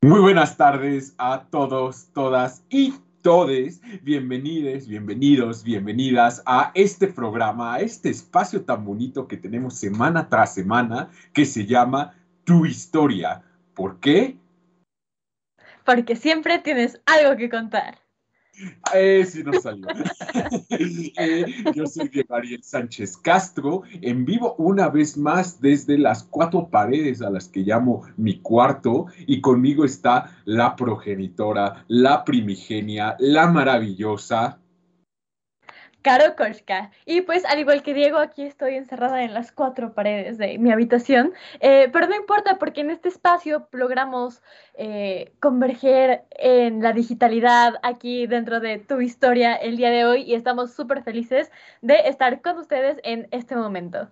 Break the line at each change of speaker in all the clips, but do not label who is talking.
Muy buenas tardes a todos, todas y todes. Bienvenidos, bienvenidos, bienvenidas a este programa, a este espacio tan bonito que tenemos semana tras semana que se llama Tu Historia. ¿Por qué?
Porque siempre tienes algo que contar.
Eh, sí nos salió. Eh, yo soy Diego Sánchez Castro, en vivo una vez más desde las cuatro paredes a las que llamo mi cuarto, y conmigo está la progenitora, la primigenia, la maravillosa,
Caro Koshka. Y pues, al igual que Diego, aquí estoy encerrada en las cuatro paredes de mi habitación. Eh, pero no importa, porque en este espacio logramos eh, converger en la digitalidad aquí dentro de tu historia el día de hoy y estamos súper felices de estar con ustedes en este momento.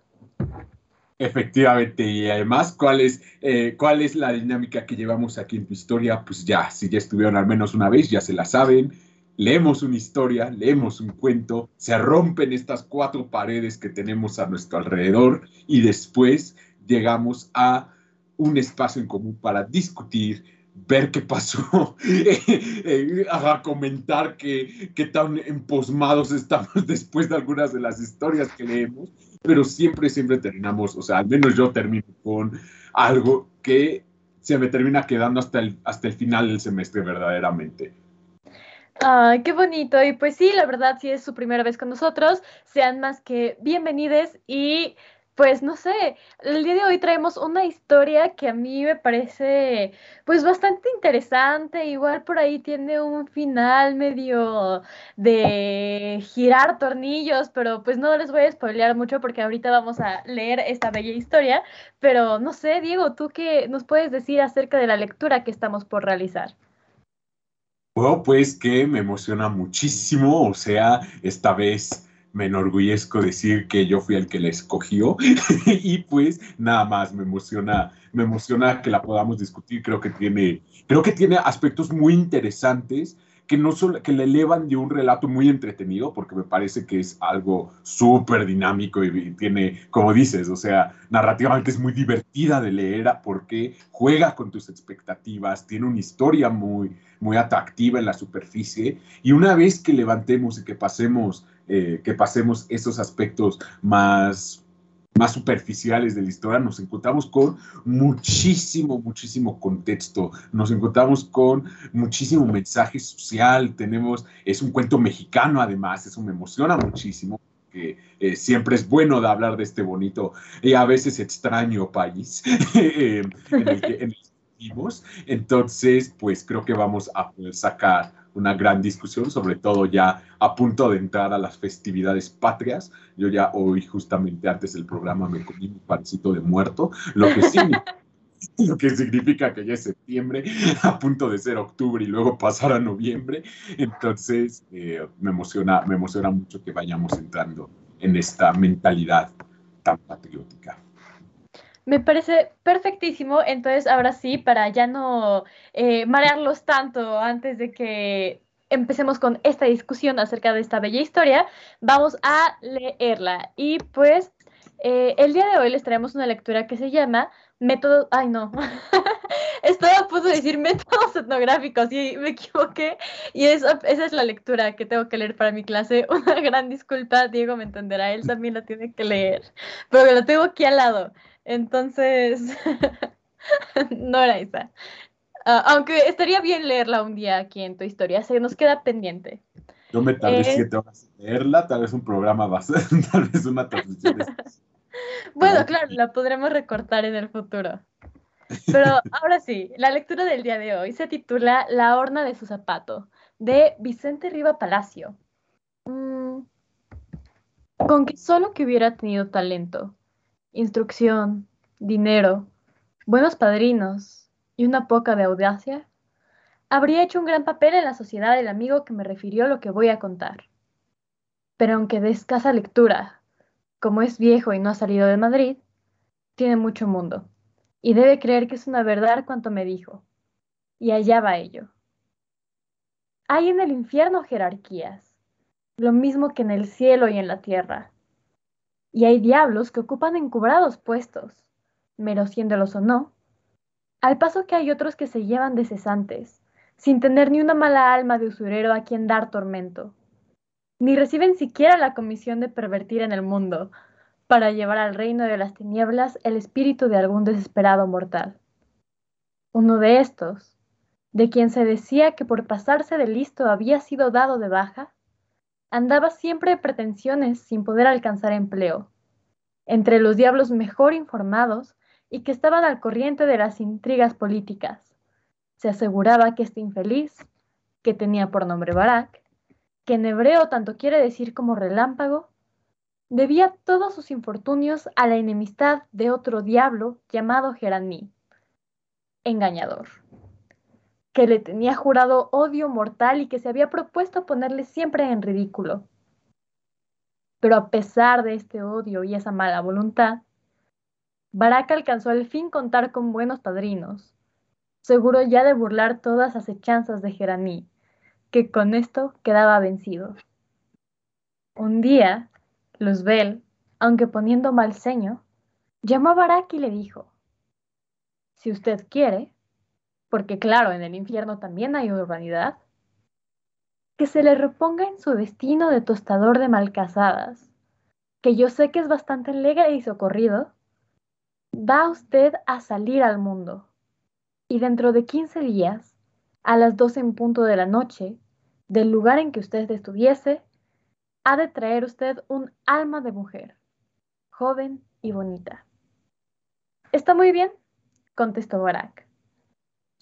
Efectivamente, y además, ¿cuál es, eh, ¿cuál es la dinámica que llevamos aquí en tu historia? Pues ya, si ya estuvieron al menos una vez, ya se la saben leemos una historia, leemos un cuento, se rompen estas cuatro paredes que tenemos a nuestro alrededor y después llegamos a un espacio en común para discutir, ver qué pasó, eh, a comentar qué, qué tan emposmados estamos después de algunas de las historias que leemos, pero siempre, siempre terminamos, o sea, al menos yo termino con algo que se me termina quedando hasta el, hasta el final del semestre verdaderamente.
Ay, qué bonito. Y pues sí, la verdad, si es su primera vez con nosotros, sean más que bienvenidos y pues no sé, el día de hoy traemos una historia que a mí me parece pues bastante interesante, igual por ahí tiene un final medio de girar tornillos, pero pues no les voy a spoilear mucho porque ahorita vamos a leer esta bella historia, pero no sé, Diego, ¿tú qué nos puedes decir acerca de la lectura que estamos por realizar?
Bueno, pues que me emociona muchísimo, o sea, esta vez me enorgullezco decir que yo fui el que la escogió y pues nada más me emociona, me emociona que la podamos discutir, creo que tiene, creo que tiene aspectos muy interesantes que no solo que le elevan de un relato muy entretenido, porque me parece que es algo súper dinámico y, tiene, como dices, o sea, narrativamente es muy divertida de leer porque juega con tus expectativas, tiene una historia muy, muy atractiva en la superficie. Y una vez que levantemos y que pasemos, eh, que pasemos esos aspectos más más superficiales de la historia, nos encontramos con muchísimo, muchísimo contexto, nos encontramos con muchísimo mensaje social, tenemos, es un cuento mexicano además, eso me emociona muchísimo. que eh, siempre es bueno de hablar de este bonito y a veces extraño país eh, en el que Entonces, pues creo que vamos a poder sacar una gran discusión, sobre todo ya a punto de entrar a las festividades patrias. Yo ya hoy, justamente antes del programa, me comí un pancito de muerto, lo que sí lo que significa que ya es septiembre, a punto de ser octubre y luego pasar a noviembre. Entonces, eh, me, emociona, me emociona mucho que vayamos entrando en esta mentalidad tan patriótica.
Me parece perfectísimo. Entonces, ahora sí, para ya no eh, marearlos tanto antes de que empecemos con esta discusión acerca de esta bella historia, vamos a leerla. Y pues, eh, el día de hoy les traemos una lectura que se llama Método. Ay, no. Estoy a punto de decir métodos etnográficos y me equivoqué. Y esa es la lectura que tengo que leer para mi clase. Una gran disculpa, Diego me entenderá, él también la tiene que leer. Pero lo tengo aquí al lado. Entonces, no era esa. Ah, aunque estaría bien leerla un día aquí en tu historia, se nos queda pendiente.
Yo me tardé eh, siete horas en leerla, tal vez un programa va a ser, tal vez una transmisión.
bueno, claro, la podremos recortar en el futuro. Pero ahora sí, la lectura del día de hoy se titula La horna de su zapato, de Vicente Riva Palacio. Mm, con que solo que hubiera tenido talento, instrucción, dinero, buenos padrinos y una poca de audacia, habría hecho un gran papel en la sociedad del amigo que me refirió lo que voy a contar. Pero aunque de escasa lectura, como es viejo y no ha salido de Madrid, tiene mucho mundo, y debe creer que es una verdad cuanto me dijo. Y allá va ello. Hay en el infierno jerarquías, lo mismo que en el cielo y en la tierra y hay diablos que ocupan encubrados puestos, mereciéndolos o no, Al paso que hay otros que se llevan de cesantes, sin tener ni una mala alma de usurero a quien dar tormento, ni reciben siquiera la comisión de pervertir en el mundo, para llevar al reino de las tinieblas el espíritu de algún desesperado mortal. Uno de estos, de quien se decía que por pasarse de listo había sido dado de baja, andaba siempre de pretensiones sin poder alcanzar empleo, entre los diablos mejor informados y que estaban al corriente de las intrigas políticas. Se aseguraba que este infeliz, que tenía por nombre Barak, que en hebreo tanto quiere decir como relámpago, debía todos sus infortunios a la enemistad de otro diablo llamado Geraní, engañador, que le tenía jurado odio mortal y que se había propuesto ponerle siempre en ridículo. Pero a pesar de este odio y esa mala voluntad, Barak alcanzó al fin contar con buenos padrinos, seguro ya de burlar todas las acechanzas de Geraní, que con esto quedaba vencido. Un día, Luzbel, aunque poniendo mal ceño, llamó a Barak y le dijo, si usted quiere, porque claro, en el infierno también hay urbanidad, que se le reponga en su destino de tostador de malcasadas, que yo sé que es bastante alegre y socorrido, va usted a salir al mundo. Y dentro de 15 días, a las 12 en punto de la noche, del lugar en que usted estuviese, ha de traer usted un alma de mujer, joven y bonita. Está muy bien, contestó Barak.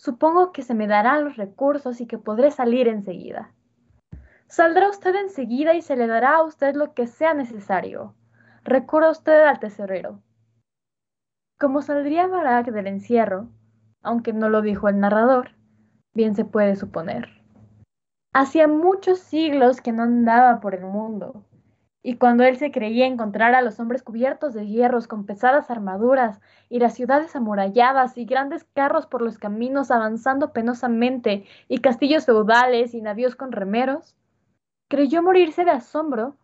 Supongo que se me darán los recursos y que podré salir enseguida. Saldrá usted enseguida y se le dará a usted lo que sea necesario. Recurra usted al tesorero. Como saldría Barak del encierro, aunque no lo dijo el narrador, bien se puede suponer. Hacía muchos siglos que no andaba por el mundo, y cuando él se creía encontrar a los hombres cubiertos de hierros con pesadas armaduras y las ciudades amuralladas y grandes carros por los caminos avanzando penosamente y castillos feudales y navíos con remeros, creyó morirse de asombro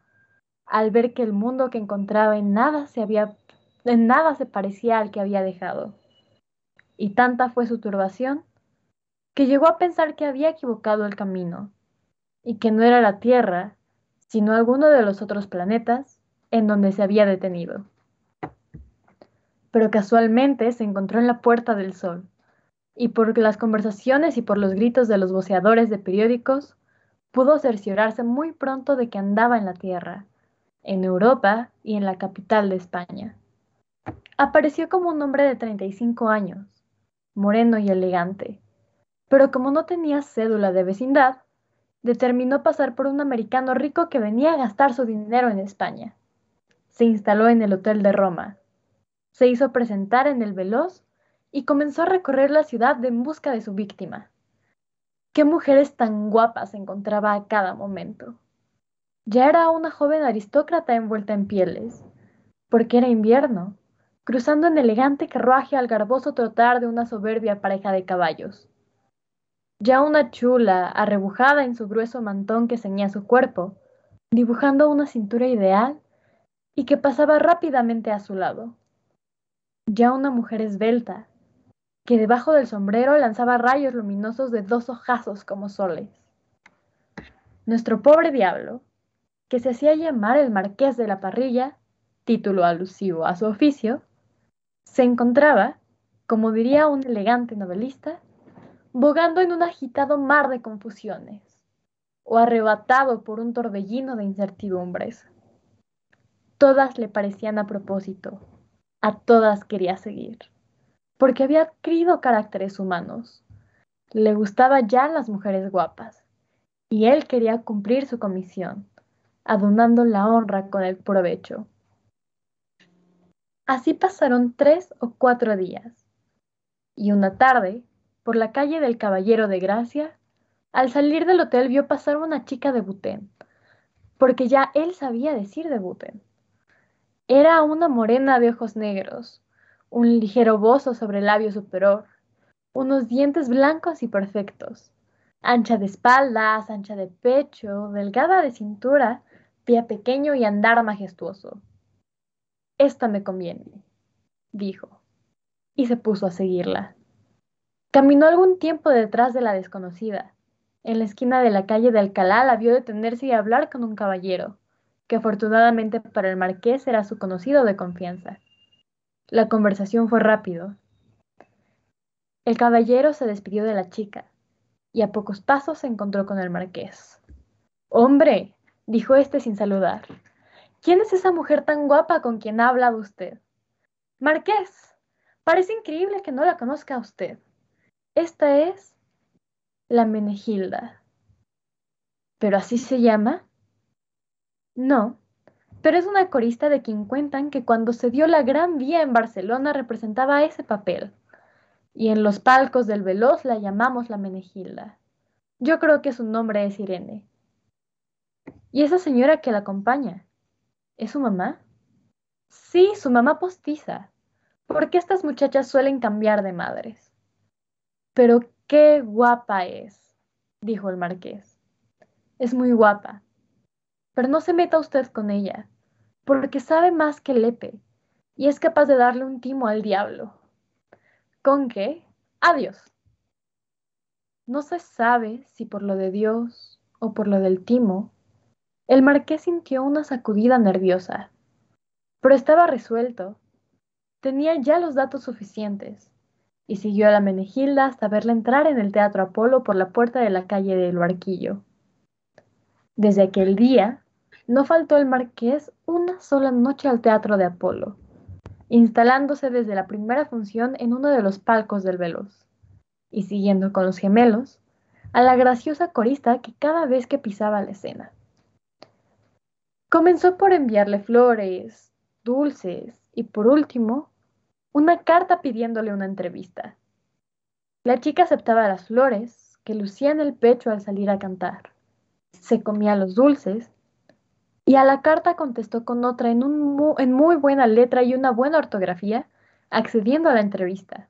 al ver que el mundo que encontraba en nada se había en nada se parecía al que había dejado. Y tanta fue su turbación que llegó a pensar que había equivocado el camino y que no era la Tierra, sino alguno de los otros planetas en donde se había detenido. Pero casualmente se encontró en la Puerta del Sol, y por las conversaciones y por los gritos de los voceadores de periódicos, pudo cerciorarse muy pronto de que andaba en la Tierra, en Europa y en la capital de España. Apareció como un hombre de 35 años, moreno y elegante, pero como no tenía cédula de vecindad, determinó pasar por un americano rico que venía a gastar su dinero en España. Se instaló en el Hotel de Roma, se hizo presentar en el Veloz y comenzó a recorrer la ciudad en busca de su víctima. Qué mujeres tan guapas encontraba a cada momento. Ya era una joven aristócrata envuelta en pieles, porque era invierno cruzando en elegante carruaje al garboso trotar de una soberbia pareja de caballos. Ya una chula, arrebujada en su grueso mantón que ceñía su cuerpo, dibujando una cintura ideal y que pasaba rápidamente a su lado. Ya una mujer esbelta, que debajo del sombrero lanzaba rayos luminosos de dos ojazos como soles. Nuestro pobre diablo, que se hacía llamar el marqués de la parrilla, título alusivo a su oficio, se encontraba, como diría un elegante novelista, bogando en un agitado mar de confusiones, o arrebatado por un torbellino de incertidumbres. Todas le parecían a propósito, a todas quería seguir, porque había adquirido caracteres humanos. Le gustaban ya las mujeres guapas, y él quería cumplir su comisión, adornando la honra con el provecho. Así pasaron tres o cuatro días. Y una tarde, por la calle del Caballero de Gracia, al salir del hotel vio pasar una chica de Butén, porque ya él sabía decir de Butén. Era una morena de ojos negros, un ligero bozo sobre el labio superior, unos dientes blancos y perfectos, ancha de espaldas, ancha de pecho, delgada de cintura, pie pequeño y andar majestuoso. Esta me conviene, dijo, y se puso a seguirla. Caminó algún tiempo detrás de la desconocida. En la esquina de la calle de Alcalá la vio detenerse y hablar con un caballero, que afortunadamente para el marqués era su conocido de confianza. La conversación fue rápido. El caballero se despidió de la chica y a pocos pasos se encontró con el marqués. Hombre, dijo éste sin saludar, ¿quién es esa mujer tan guapa con quien ha hablado usted? Marqués, parece increíble que no la conozca usted. Esta es la Menegilda. ¿Pero así se llama? No, pero es una corista de quien cuentan que cuando se dio la Gran Vía en Barcelona representaba ese papel. Y en los palcos del Veloz la llamamos la Menegilda. Yo creo que su nombre es Irene. ¿Y esa señora que la acompaña? ¿Es su mamá? Sí, su mamá postiza. Porque estas muchachas suelen cambiar de madres. Pero qué guapa es, dijo el marqués. Es muy guapa. Pero no se meta usted con ella, porque sabe más que Lepe, y es capaz de darle un timo al diablo. ¿Con qué? Adiós. No se sabe si por lo de Dios o por lo del timo, el marqués sintió una sacudida nerviosa, pero estaba resuelto. Tenía ya los datos suficientes y siguió a la Menegilda hasta verla entrar en el Teatro Apolo por la puerta de la calle del Barquillo. Desde aquel día, no faltó el marqués una sola noche al Teatro de Apolo, instalándose desde la primera función en uno de los palcos del Veloz, y siguiendo con los gemelos a la graciosa corista que cada vez que pisaba la escena. Comenzó por enviarle flores, dulces y por último una carta pidiéndole una entrevista. La chica aceptaba las flores que lucía en el pecho al salir a cantar. Se comía los dulces y a la carta contestó con otra en, en muy buena letra y una buena ortografía, accediendo a la entrevista,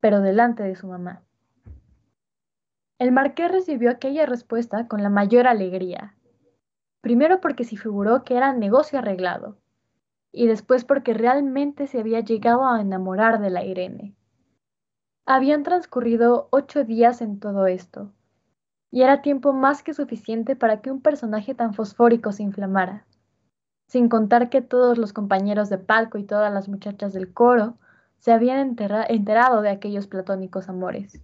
pero delante de su mamá. El marqués recibió aquella respuesta con la mayor alegría. Primero porque se figuró que era negocio arreglado, y después porque realmente se había llegado a enamorar de la Irene. Habían transcurrido ocho días en todo esto, y era tiempo más que suficiente para que un personaje tan fosfórico se inflamara, sin contar que todos los compañeros de palco y todas las muchachas del coro se habían enterado de aquellos platónicos amores.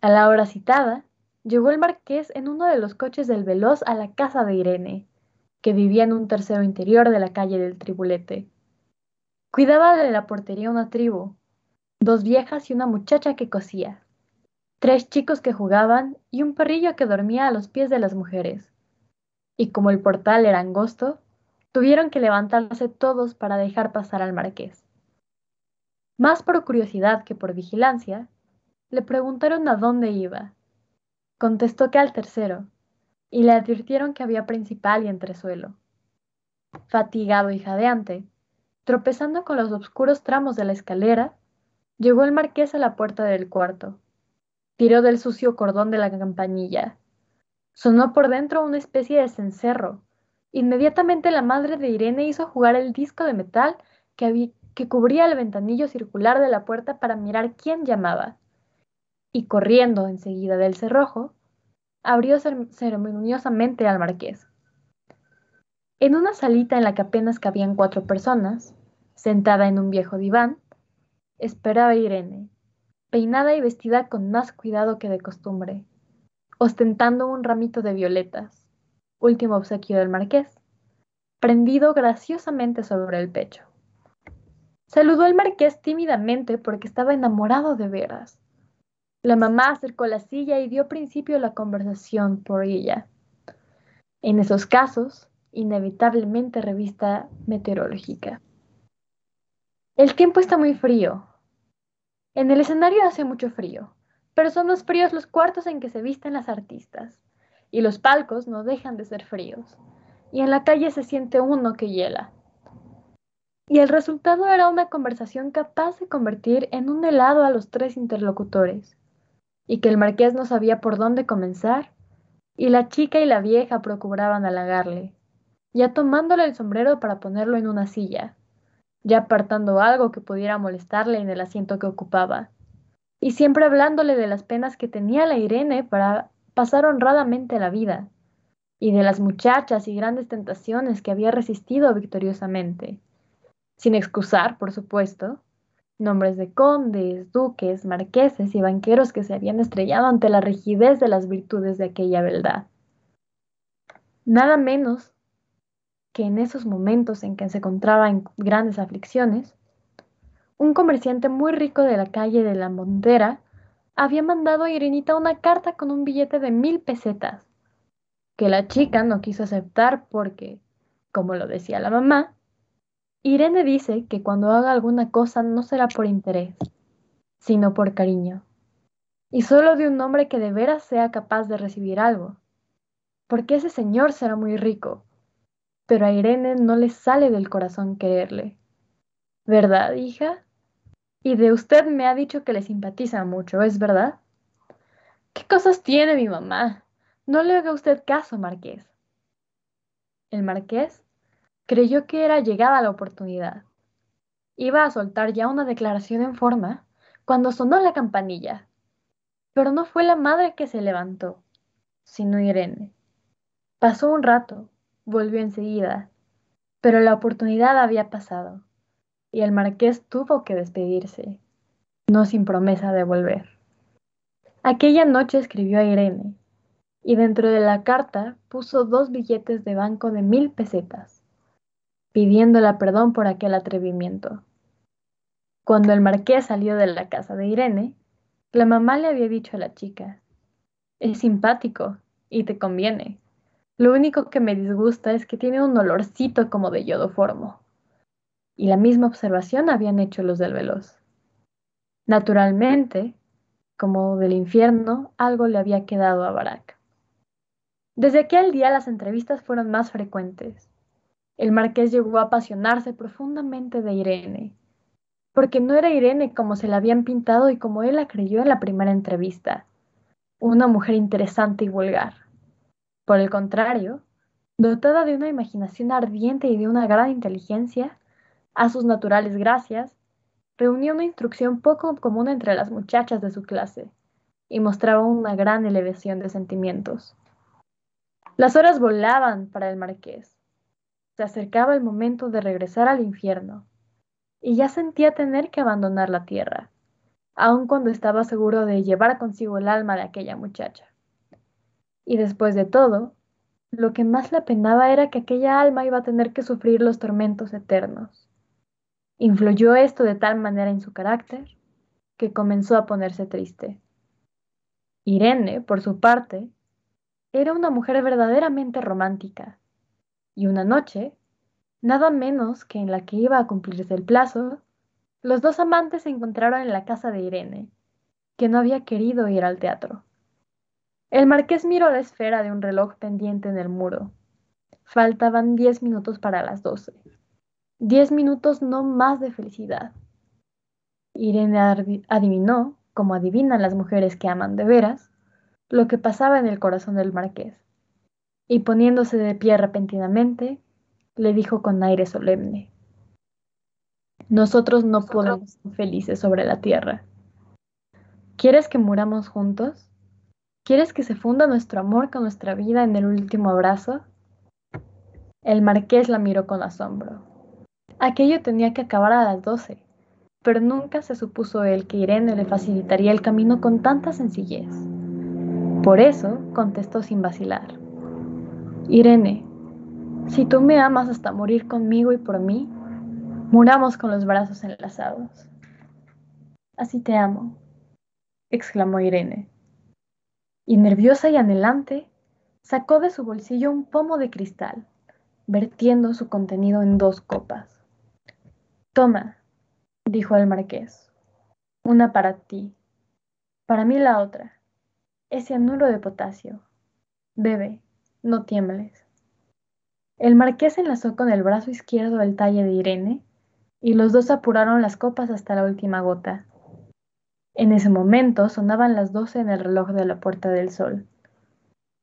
A la hora citada, llegó el marqués en uno de los coches del veloz a la casa de Irene, que vivía en un tercero interior de la calle del Tribulete. Cuidaba de la portería una tribu, dos viejas y una muchacha que cosía, tres chicos que jugaban y un perrillo que dormía a los pies de las mujeres. Y como el portal era angosto, tuvieron que levantarse todos para dejar pasar al marqués. Más por curiosidad que por vigilancia, le preguntaron a dónde iba. Contestó que al tercero, y le advirtieron que había principal y entresuelo. Fatigado y jadeante, tropezando con los oscuros tramos de la escalera, llegó el marqués a la puerta del cuarto. Tiró del sucio cordón de la campanilla. Sonó por dentro una especie de cencerro. Inmediatamente la madre de Irene hizo jugar el disco de metal que, que cubría el ventanillo circular de la puerta para mirar quién llamaba. Y corriendo enseguida del cerrojo, abrió ceremoniosamente al marqués. En una salita en la que apenas cabían cuatro personas, sentada en un viejo diván, esperaba Irene, peinada y vestida con más cuidado que de costumbre, ostentando un ramito de violetas, último obsequio del marqués, prendido graciosamente sobre el pecho. Saludó al marqués tímidamente porque estaba enamorado de veras la mamá acercó la silla y dio principio a la conversación por ella. En esos casos, inevitablemente revista meteorológica. El tiempo está muy frío. En el escenario hace mucho frío, pero son los fríos los cuartos en que se visten las artistas, y los palcos no dejan de ser fríos, y en la calle se siente uno que hiela. Y el resultado era una conversación capaz de convertir en un helado a los tres interlocutores y que el marqués no sabía por dónde comenzar, y la chica y la vieja procuraban halagarle, ya tomándole el sombrero para ponerlo en una silla, ya apartando algo que pudiera molestarle en el asiento que ocupaba, y siempre hablándole de las penas que tenía la Irene para pasar honradamente la vida, y de las muchachas y grandes tentaciones que había resistido victoriosamente, sin excusar, por supuesto, nombres de condes, duques, marqueses y banqueros que se habían estrellado ante la rigidez de las virtudes de aquella beldad. Nada menos que en esos momentos en que se encontraba en grandes aflicciones, un comerciante muy rico de la calle de la Montera había mandado a Irenita una carta con un billete de mil pesetas, que la chica no quiso aceptar porque, como lo decía la mamá, Irene dice que cuando haga alguna cosa no será por interés, sino por cariño, y solo de un hombre que de veras sea capaz de recibir algo, porque ese señor será muy rico, pero a Irene no le sale del corazón quererle. ¿Verdad, hija? Y de usted me ha dicho que le simpatiza mucho, ¿es verdad? ¿Qué cosas tiene mi mamá? No le haga usted caso, marqués. El marqués creyó que era llegada la oportunidad. Iba a soltar ya una declaración en forma cuando sonó la campanilla. Pero no fue la madre que se levantó, sino Irene. Pasó un rato, volvió enseguida, pero la oportunidad había pasado, y el marqués tuvo que despedirse, no sin promesa de volver. Aquella noche escribió a Irene, y dentro de la carta puso dos billetes de banco de mil pesetas pidiéndola perdón por aquel atrevimiento. Cuando el marqués salió de la casa de Irene, la mamá le había dicho a la chica, es simpático y te conviene. Lo único que me disgusta es que tiene un olorcito como de yodoformo. Y la misma observación habían hecho los del veloz. Naturalmente, como del infierno, algo le había quedado a Barak. Desde aquel día las entrevistas fueron más frecuentes el marqués llegó a apasionarse profundamente de Irene, porque no era Irene como se la habían pintado y como él la creyó en la primera entrevista, una mujer interesante y vulgar. Por el contrario, dotada de una imaginación ardiente y de una gran inteligencia, a sus naturales gracias, reunía una instrucción poco común entre las muchachas de su clase y mostraba una gran elevación de sentimientos. Las horas volaban para el marqués se acercaba el momento de regresar al infierno, y ya sentía tener que abandonar la tierra, aun cuando estaba seguro de llevar consigo el alma de aquella muchacha. Y después de todo, lo que más le apenaba era que aquella alma iba a tener que sufrir los tormentos eternos. Influyó esto de tal manera en su carácter que comenzó a ponerse triste. Irene, por su parte, era una mujer verdaderamente romántica, y una noche, nada menos que en la que iba a cumplirse el plazo, los dos amantes se encontraron en la casa de Irene, que no había querido ir al teatro. El marqués miró la esfera de un reloj pendiente en el muro. Faltaban diez minutos para las doce. Diez minutos no más de felicidad. Irene adivinó, como adivinan las mujeres que aman de veras, lo que pasaba en el corazón del marqués y poniéndose de pie repentinamente, le dijo con aire solemne, Nosotros no podemos ser felices sobre la tierra. ¿Quieres que muramos juntos? ¿Quieres que se funda nuestro amor con nuestra vida en el último abrazo? El marqués la miró con asombro. Aquello tenía que acabar a las doce, pero nunca se supuso él que Irene le facilitaría el camino con tanta sencillez. Por eso contestó sin vacilar. Irene, si tú me amas hasta morir conmigo y por mí, muramos con los brazos enlazados. Así te amo, exclamó Irene. Y nerviosa y anhelante, sacó de su bolsillo un pomo de cristal, vertiendo su contenido en dos copas. Toma, dijo el marqués, una para ti, para mí la otra, ese anuro de potasio. Bebe no tiembles. El marqués enlazó con el brazo izquierdo el talle de Irene y los dos apuraron las copas hasta la última gota. En ese momento sonaban las doce en el reloj de la Puerta del Sol.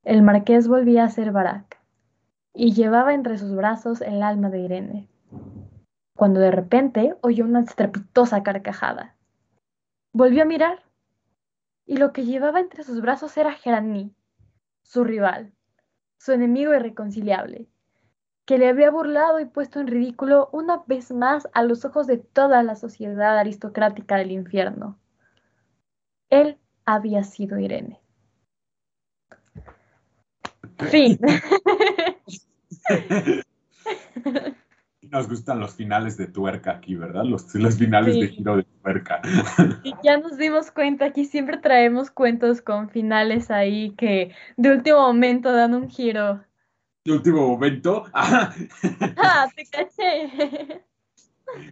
El marqués volvía a ser Barak y llevaba entre sus brazos el alma de Irene, cuando de repente oyó una estrepitosa carcajada. Volvió a mirar y lo que llevaba entre sus brazos era Gerani, su rival, su enemigo irreconciliable, que le había burlado y puesto en ridículo una vez más a los ojos de toda la sociedad aristocrática del infierno. Él había sido Irene. Fin.
Nos gustan los finales de tuerca aquí, ¿verdad? Los, los finales de giro de tuerca.
Y ya nos dimos cuenta, aquí siempre traemos cuentos con finales ahí que de último momento dan un giro.
De último momento.
ah, te caché.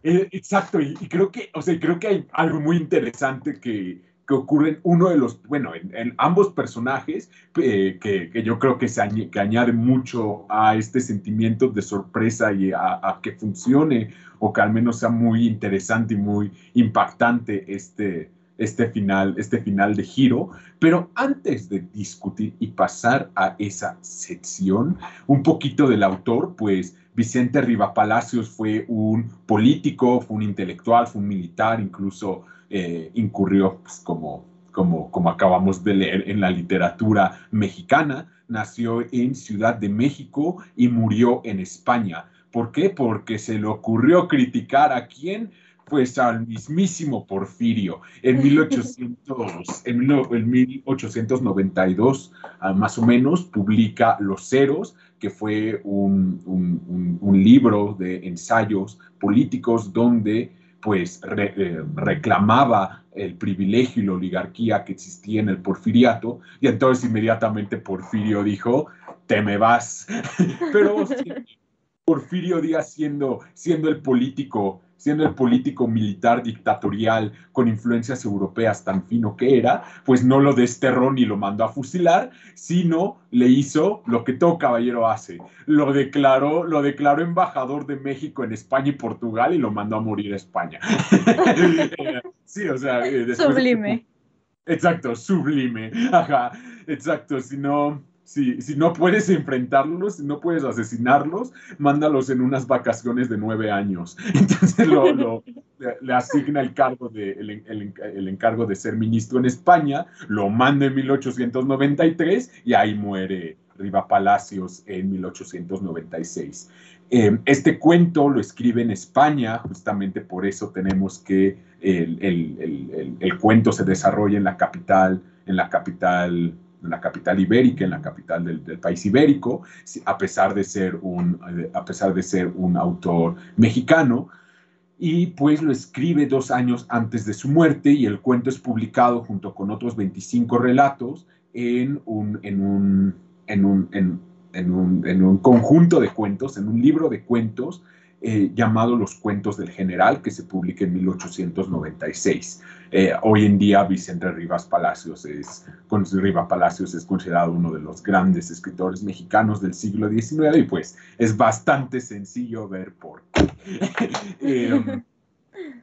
Eh, exacto, y, y, creo que, o sea, creo que hay algo muy interesante que, que ocurren uno de los, bueno, en, ambos personajes, eh, que, yo creo que, se añade, mucho a este sentimiento de sorpresa y a, que funcione, o que al menos sea muy interesante y muy impactante este, este, final, este final de giro. Pero antes de discutir y pasar a esa sección, un poquito del autor, pues Vicente Rivapalacios fue un político, fue un intelectual, fue un militar, incluso eh, incurrió, pues, como, como, como acabamos de leer en la literatura mexicana, nació en Ciudad de México y murió en España. ¿Por qué? Porque se le ocurrió criticar a quién, pues al mismísimo Porfirio. En, 1800, en, 1892, ah, más o menos, publica Los Ceros, que fue un, un, un libro de ensayos políticos donde pues eh, reclamaba el privilegio y la oligarquía que existía en el porfiriato, y entonces inmediatamente Porfirio dijo, te me vas. Pero Porfirio Díaz siendo, siendo el político siendo el político militar dictatorial con influencias europeas tan fino que era, pues no lo desterró ni lo mandó a fusilar, sino le hizo lo que todo caballero hace. Lo declaró, lo declaró embajador de México en España y Portugal y lo mandó a morir a España. sí, o sea,
eh, sublime.
Exacto, sublime. Ajá, exacto, si no si, no puedes enfrentarlos, si no puedes asesinarlos, mándalos en unas vacaciones de nueve años. Entonces lo, le, asigna el, cargo de, el, encargo de ser ministro en España, lo manda en 1893 y ahí muere Riva Palacios en 1896. Eh, este cuento lo escribe en España, justamente por eso tenemos que el, el cuento se desarrolla en la capital, en la capital en la capital ibérica, en la capital del, país ibérico, a pesar, de ser un, a pesar de ser un autor mexicano. Y pues lo escribe dos años antes de su muerte y el cuento es publicado junto con otros 25 relatos en un, en un, en un, en un, en un conjunto de cuentos, en un libro de cuentos eh, llamado Los Cuentos del General, que se publica en 1896. Eh, hoy en día Vicente Rivas Palacios es, Rivas Palacios es considerado uno de los grandes escritores mexicanos del siglo XIX y pues es bastante sencillo ver por qué. Eh,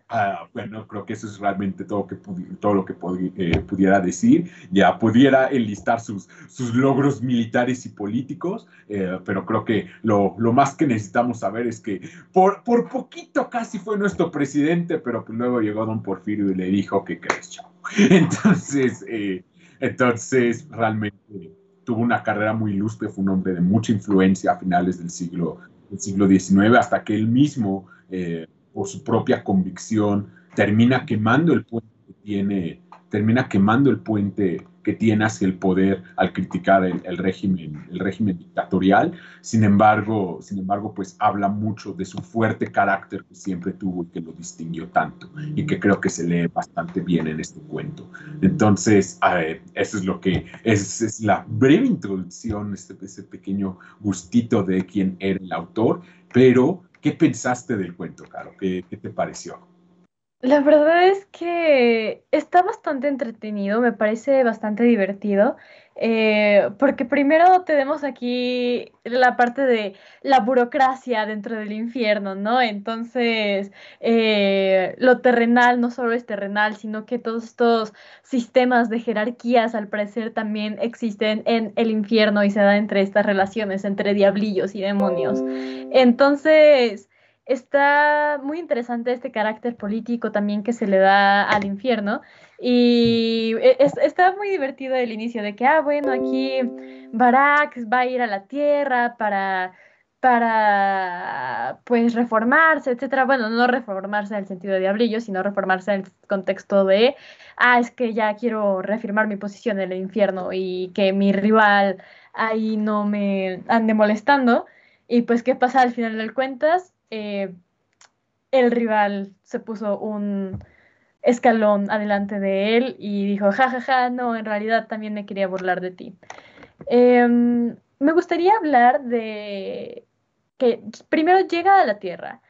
Ah, bueno, creo que eso es realmente todo, que todo lo que eh, pudiera decir. Ya pudiera enlistar sus, sus logros militares y políticos, eh, pero creo que lo, lo, más que necesitamos saber es que por, por poquito casi fue nuestro presidente, pero pues luego llegó don Porfirio y le dijo que crees. Entonces, eh, entonces realmente tuvo una carrera muy ilustre, fue un hombre de mucha influencia a finales del siglo, del siglo XIX, hasta que él mismo por su propia convicción, termina quemando el puente que tiene, termina quemando el puente que tiene hacia el poder al criticar el, régimen, el régimen dictatorial. Sin embargo, sin embargo, pues habla mucho de su fuerte carácter que siempre tuvo y que lo distinguió tanto y que creo que se lee bastante bien en este cuento. Entonces, eso es lo que es, es la breve introducción, este, ese pequeño gustito de quién era el autor, pero ¿Qué pensaste del cuento, Caro? ¿Qué, te pareció?
La verdad es que está bastante entretenido, me parece bastante divertido, eh, porque primero tenemos aquí la parte de la burocracia dentro del infierno, ¿no? Entonces, eh, lo terrenal no solo es terrenal, sino que todos estos sistemas de jerarquías al parecer también existen en el infierno y se da entre estas relaciones entre diablillos y demonios. Entonces, está muy interesante este carácter político también que se le da al infierno. Y e, está muy divertido el inicio de que, ah, bueno, aquí Barak va a ir a la tierra para para pues reformarse, etcétera. Bueno, no reformarse en el sentido de diablillo, sino reformarse en el contexto de, ah, es que ya quiero reafirmar mi posición en el infierno y que mi rival ahí no me ande molestando. Y pues, ¿qué pasa al final del cuentas? Eh, el rival se puso un escalón adelante de él y dijo, jajaja, ja, ja, no, en realidad también me quería burlar de ti. Em, me gustaría hablar de que primero llega a la Tierra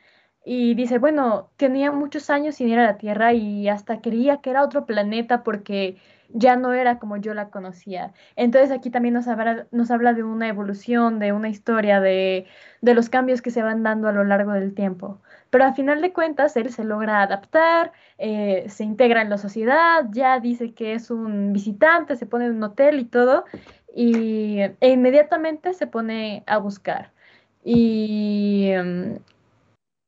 y dice, bueno, tenía muchos años sin ir a la Tierra y hasta quería que era otro planeta porque ya no era como yo la conocía. Entonces aquí también nos habla, nos habla de una evolución, de una historia, de, de los cambios que se van dando a lo largo del tiempo. Pero a final de cuentas, él se logra adaptar, eh, se integra en la sociedad, ya dice que es un visitante, se pone en un hotel y todo, y, e inmediatamente se pone a buscar y, em,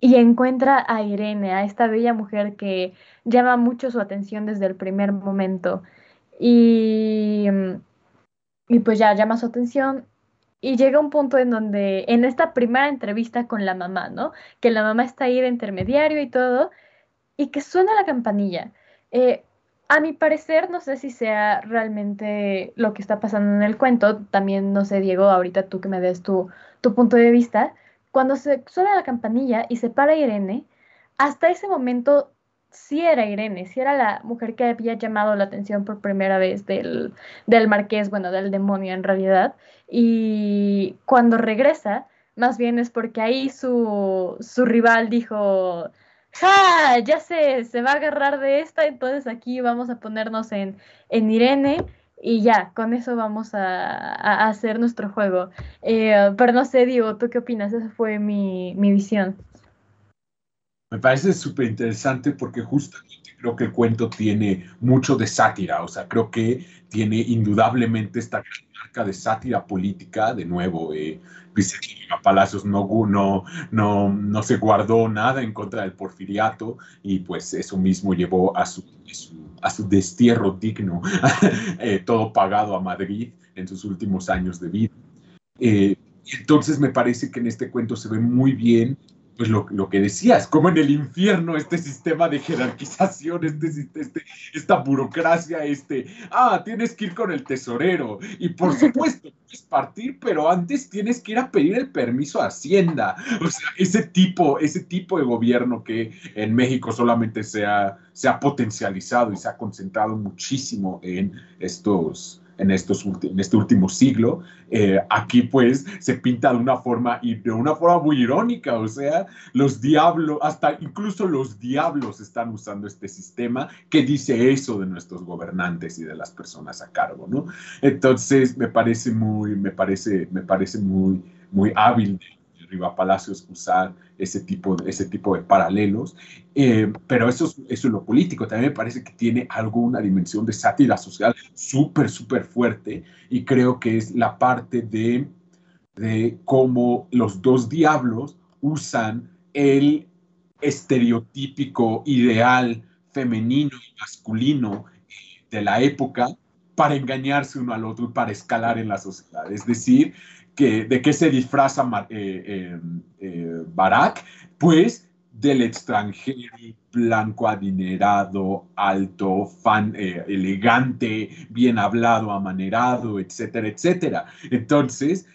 y encuentra a Irene, a esta bella mujer que llama mucho su atención desde el primer momento. Y, y pues ya llama su atención y llega un punto en donde, en esta primera entrevista con la mamá, ¿no? Que la mamá está ahí de intermediario y todo, y que suena la campanilla. Eh, a mi parecer, no sé si sea realmente lo que está pasando en el cuento. También, no sé, Diego, ahorita tú que me des tu, tu punto de vista. Cuando se suena la campanilla y se para Irene, hasta ese momento sí era Irene, sí era la mujer que había llamado la atención por primera vez del, del marqués, bueno, del demonio en realidad. Y cuando regresa, más bien es porque ahí su, su rival dijo, ¡Ja! Ya sé, se va a agarrar de esta, entonces aquí vamos a ponernos en, en Irene y ya, con eso vamos a, hacer nuestro juego. Eh, pero no sé, Diego, ¿tú qué opinas? Esa fue mi, visión.
Me parece súper interesante porque justamente creo que el cuento tiene mucho de sátira, o sea, creo que tiene indudablemente esta marca de sátira política, de nuevo, eh, Palacios no, no, no, no se guardó nada en contra del porfiriato y pues eso mismo llevó a su, a su destierro digno, eh, todo pagado a Madrid en sus últimos años de vida. Eh, entonces me parece que en este cuento se ve muy bien pues lo, lo, que decías, como en el infierno, este sistema de jerarquización, este, este, esta burocracia, este, ah, tienes que ir con el tesorero y por supuesto, puedes partir, pero antes tienes que ir a pedir el permiso a Hacienda. O sea, ese tipo, ese tipo de gobierno que en México solamente se ha, se ha potencializado y se ha concentrado muchísimo en estos en, estos en este último siglo, eh, aquí pues se pinta de una forma y de una forma muy irónica, o sea, los diablos, hasta incluso los diablos están usando este sistema que dice eso de nuestros gobernantes y de las personas a cargo, ¿no? Entonces me parece muy, me parece, me parece muy, muy hábil Riva Palacios usar ese tipo, ese tipo de paralelos, eh, pero eso es, eso es lo político, también me parece que tiene alguna dimensión de sátira social súper, súper fuerte. Y creo que es la parte de, de cómo los dos diablos usan el estereotípico ideal femenino y masculino de la época para engañarse uno al otro y para escalar en la sociedad. Es decir, ¿de qué se disfraza eh, eh, eh, Barak? Pues del extranjero blanco, adinerado, alto, fan, elegante, bien hablado, amanerado, etcétera, etcétera. Entonces,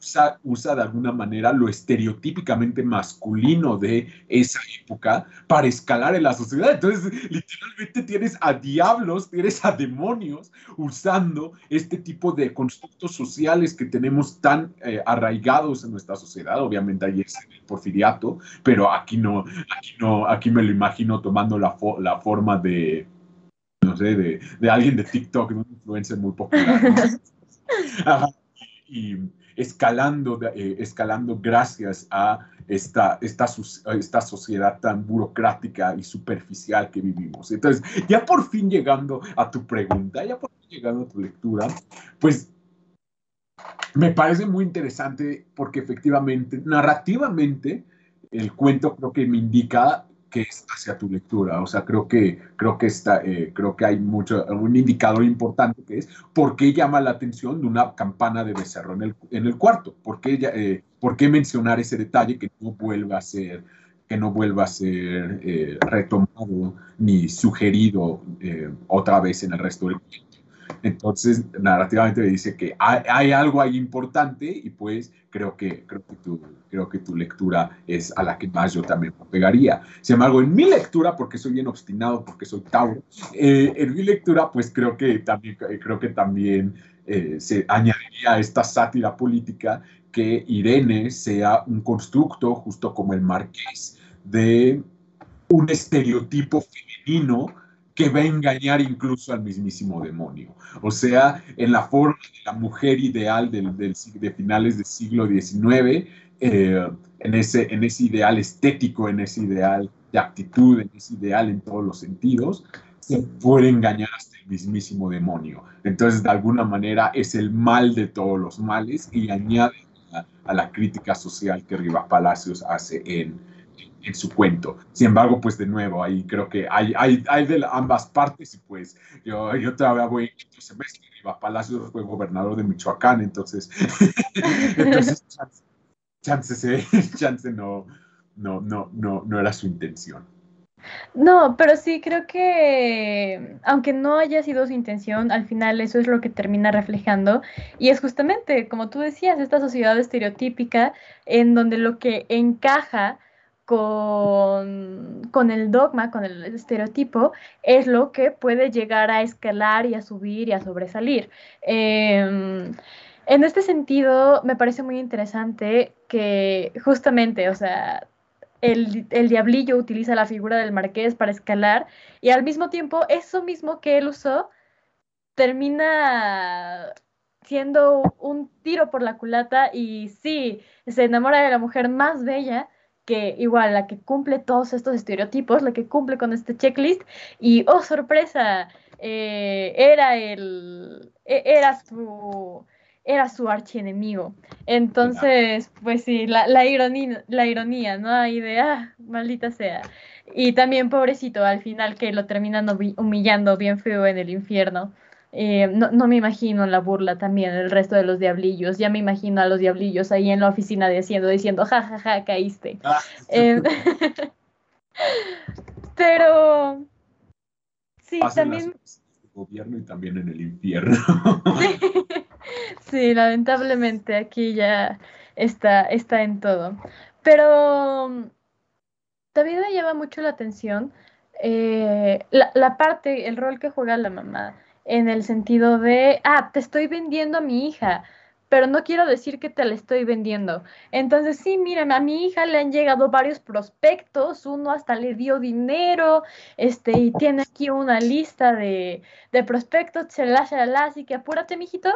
usa, usa, de alguna manera lo estereotípicamente masculino de esa época para escalar en la sociedad. Entonces, literalmente tienes a diablos, tienes a demonios usando este tipo de constructos sociales que tenemos tan eh, arraigados en nuestra sociedad. Obviamente ahí es el porfiriato, pero aquí no, aquí no, aquí me lo imagino tomando la forma de, no sé, de, de alguien de TikTok, un influencer muy popular. y, escalando, eh, escalando gracias a esta, esta, esta sociedad tan burocrática y superficial que vivimos. Entonces, ya por fin llegando a tu pregunta, ya por fin llegando a tu lectura, pues me parece muy interesante porque efectivamente, narrativamente, el cuento creo que me indica que es hacia tu lectura. O sea, creo que, creo que, está, eh, creo que hay mucho, un indicador importante que es por qué llama la atención de una campana de becerro en el, en el cuarto. ¿Por qué, eh, ¿Por qué mencionar ese detalle que no vuelva a ser que no vuelva a ser eh, retomado ni sugerido otra vez en el resto del cuento? Entonces, narrativamente me dice que hay, algo ahí importante y pues creo que, creo, que tu, lectura es a la que más yo también me pegaría. Sin embargo, en mi lectura, porque soy bien obstinado, porque soy Tauro, eh, en mi lectura pues creo que también, creo que también eh, se añadiría esta sátira política que Irene sea un constructo, justo como el marqués, de un estereotipo femenino que va a engañar incluso al mismísimo demonio. O sea, en la forma de la mujer ideal del, de finales del siglo XIX, eh, en, ese, en ese ideal estético, en ese ideal de actitud, en ese ideal en todos los sentidos, se puede engañar hasta el mismísimo demonio. Entonces, de alguna manera, es el mal de todos los males y añade a, a la crítica social que Rivas Palacios hace en, en su cuento. Sin embargo, pues de nuevo, ahí creo que hay, hay, hay de ambas partes y pues yo, yo todavía voy en semestre, Iba Palacios fue gobernador de Michoacán, entonces, entonces chance, chance, no, no, no, no, no era su intención.
No, pero sí creo que aunque no haya sido su intención, al final eso es lo que termina reflejando y es justamente, como tú decías, esta sociedad estereotípica en donde lo que encaja con, el dogma, con el estereotipo, es lo que puede llegar a escalar y a subir y a sobresalir. Em, en este sentido, me parece muy interesante que justamente, o sea, el, el, diablillo utiliza la figura del marqués para escalar y al mismo tiempo eso mismo que él usó termina siendo un tiro por la culata y sí, se enamora de la mujer más bella que igual la que cumple todos estos estereotipos, la que cumple con este checklist y oh sorpresa, eh, era el e, era su era su archienemigo. Entonces, pues sí, la, la, ironía, la ironía, ¿no? Ahí de, ah, maldita sea. Y también, pobrecito, al final que lo terminan humillando bien feo en el infierno. Eh, no, no, me imagino la burla también el resto de los diablillos. Ya me imagino a los diablillos ahí en la oficina diciendo, diciendo, ja, ja, ja, caíste. Ah. Eh, pero sí, también.
gobierno y también en el infierno.
sí, lamentablemente aquí ya está, está en todo. Pero también me llama mucho la atención eh, la, la parte, el rol que juega la mamá en el sentido de, ah, te estoy vendiendo a mi hija, pero no quiero decir que te la estoy vendiendo. Entonces, sí, miren, a mi hija le han llegado varios prospectos, uno hasta le dio dinero, este, y tiene aquí una lista de, de prospectos, chalala, chalala, así que apúrate, mijito.